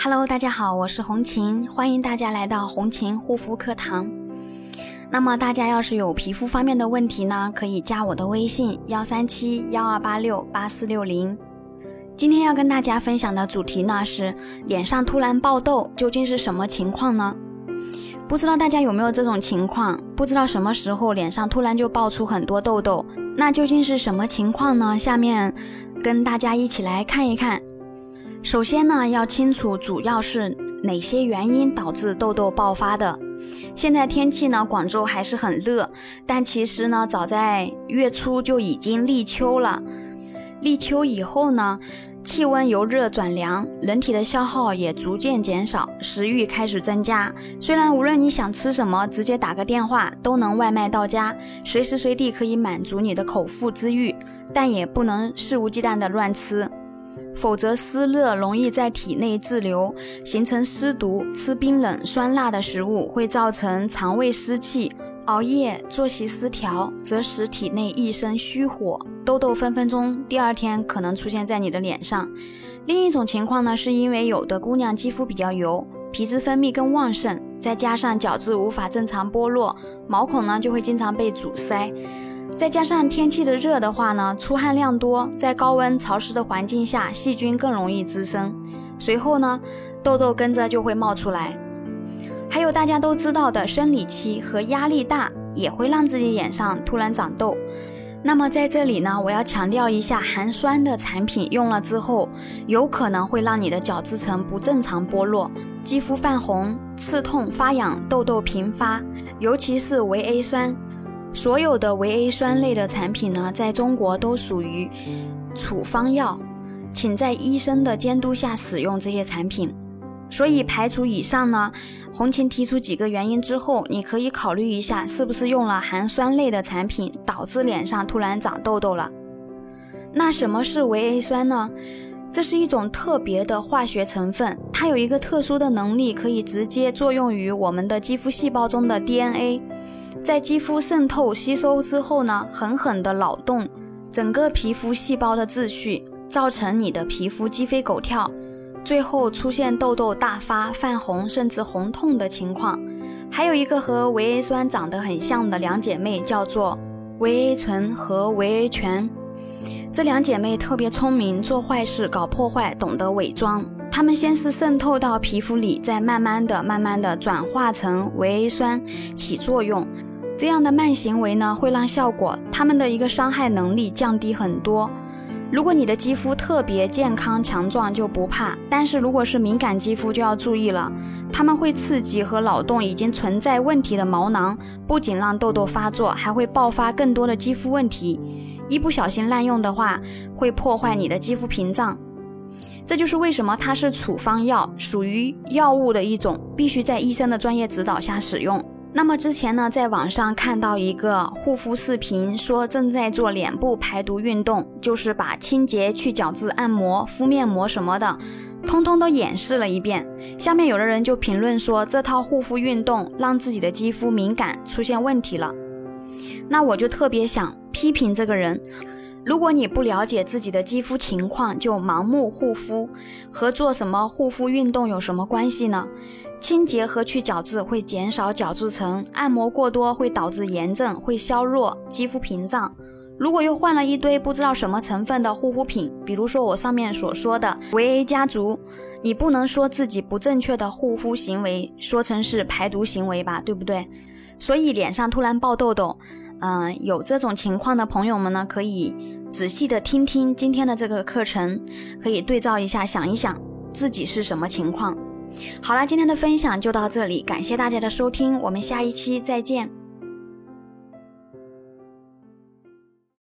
Hello，大家好，我是红琴，欢迎大家来到红琴护肤课堂。那么大家要是有皮肤方面的问题呢，可以加我的微信幺三七幺二八六八四六零。今天要跟大家分享的主题呢是脸上突然爆痘究竟是什么情况呢？不知道大家有没有这种情况？不知道什么时候脸上突然就爆出很多痘痘，那究竟是什么情况呢？下面跟大家一起来看一看。首先呢，要清楚主要是哪些原因导致痘痘爆发的。现在天气呢，广州还是很热，但其实呢，早在月初就已经立秋了。立秋以后呢，气温由热转凉，人体的消耗也逐渐减少，食欲开始增加。虽然无论你想吃什么，直接打个电话都能外卖到家，随时随地可以满足你的口腹之欲，但也不能肆无忌惮的乱吃。否则，湿热容易在体内滞留，形成湿毒。吃冰冷、酸辣的食物会造成肠胃湿气；熬夜、作息失调则使体内一身虚火，痘痘分分钟第二天可能出现在你的脸上。另一种情况呢，是因为有的姑娘肌肤比较油，皮脂分泌更旺盛，再加上角质无法正常剥落，毛孔呢就会经常被阻塞。再加上天气的热的话呢，出汗量多，在高温潮湿的环境下，细菌更容易滋生，随后呢，痘痘跟着就会冒出来。还有大家都知道的生理期和压力大也会让自己脸上突然长痘。那么在这里呢，我要强调一下，含酸的产品用了之后，有可能会让你的角质层不正常剥落，肌肤泛红、刺痛、发痒、痘痘频发，尤其是维 A 酸。所有的维 A 酸类的产品呢，在中国都属于处方药，请在医生的监督下使用这些产品。所以排除以上呢，红琴提出几个原因之后，你可以考虑一下，是不是用了含酸类的产品，导致脸上突然长痘痘了。那什么是维 A 酸呢？这是一种特别的化学成分，它有一个特殊的能力，可以直接作用于我们的肌肤细胞中的 DNA。在肌肤渗透吸收之后呢，狠狠地扰动整个皮肤细胞的秩序，造成你的皮肤鸡飞狗跳，最后出现痘痘大发、泛红甚至红痛的情况。还有一个和维 A 酸长得很像的两姐妹，叫做维 A 醇和维 A 醛。这两姐妹特别聪明，做坏事、搞破坏，懂得伪装。它们先是渗透到皮肤里，再慢慢的、慢慢的转化成维 A 酸起作用。这样的慢行为呢，会让效果它们的一个伤害能力降低很多。如果你的肌肤特别健康强壮就不怕，但是如果是敏感肌肤就要注意了，它们会刺激和扰动已经存在问题的毛囊，不仅让痘痘发作，还会爆发更多的肌肤问题。一不小心滥用的话，会破坏你的肌肤屏障。这就是为什么它是处方药，属于药物的一种，必须在医生的专业指导下使用。那么之前呢，在网上看到一个护肤视频，说正在做脸部排毒运动，就是把清洁、去角质、按摩、敷面膜什么的，通通都演示了一遍。下面有的人就评论说，这套护肤运动让自己的肌肤敏感出现问题了。那我就特别想批评这个人，如果你不了解自己的肌肤情况就盲目护肤，和做什么护肤运动有什么关系呢？清洁和去角质会减少角质层，按摩过多会导致炎症，会削弱肌肤屏障。如果又换了一堆不知道什么成分的护肤品，比如说我上面所说的维 A 家族，你不能说自己不正确的护肤行为说成是排毒行为吧，对不对？所以脸上突然爆痘痘，嗯，有这种情况的朋友们呢，可以仔细的听听今天的这个课程，可以对照一下，想一想自己是什么情况。好了，今天的分享就到这里，感谢大家的收听，我们下一期再见。